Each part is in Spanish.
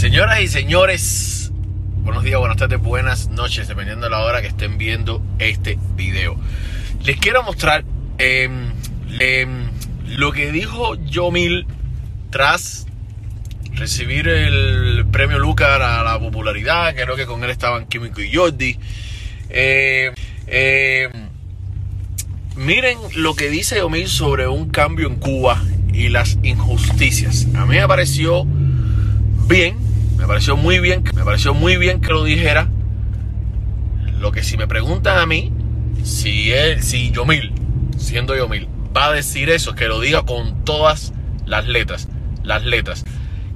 Señoras y señores, buenos días, buenas tardes, buenas noches, dependiendo de la hora que estén viendo este video. Les quiero mostrar em, em, lo que dijo Yomil tras recibir el premio Lucar a la popularidad, creo que con él estaban Químico y Jordi. Eh, miren lo que dice Yomil sobre un cambio en Cuba y las injusticias. A mí me pareció bien, me pareció muy bien, me pareció muy bien que lo dijera. Lo que si me preguntan a mí, si él, si Yomil, siendo Yomil, va a decir eso, que lo diga con todas las letras, las letras.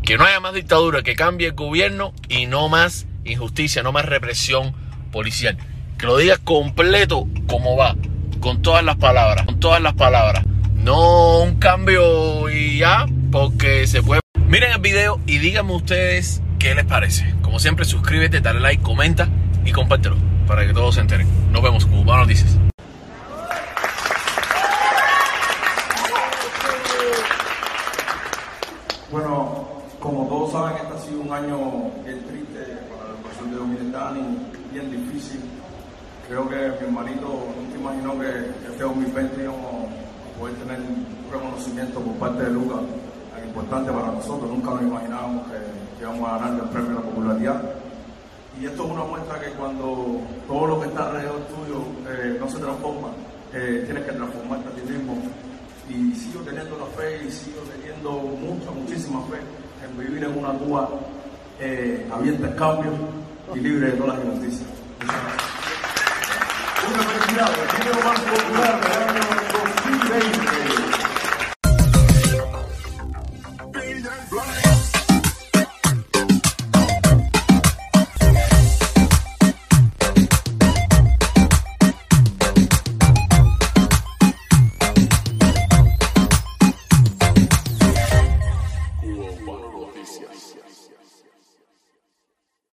Que no haya más dictadura, que cambie el gobierno y no más injusticia, no más represión policial. Que lo diga completo como va, con todas las palabras, con todas las palabras. No un cambio y ya, porque se puede. Miren el video y díganme ustedes qué les parece. Como siempre, suscríbete, dale like, comenta y compártelo para que todos se enteren. Nos vemos, Cuba Noticias. Bueno, como todos saben, este ha sido un año bien triste para la educación de Dominicani, bien difícil. Creo que mi hermanito nunca imaginó que este 2020 íbamos a poder tener un reconocimiento por parte de Lucas tan importante para nosotros. Nunca nos imaginábamos que, íbamos a ganar el premio de la popularidad. Y esto es una muestra que cuando todo lo que está alrededor tuyo eh, no se transforma, eh, tienes que transformarte a ti mismo. Y sigo teniendo la fe y sigo teniendo mucha, muchísima fe en vivir en una Cuba eh, abierta al cambio y libre de todas las injusticias. Una felicidad, el más popular del año 2020. です。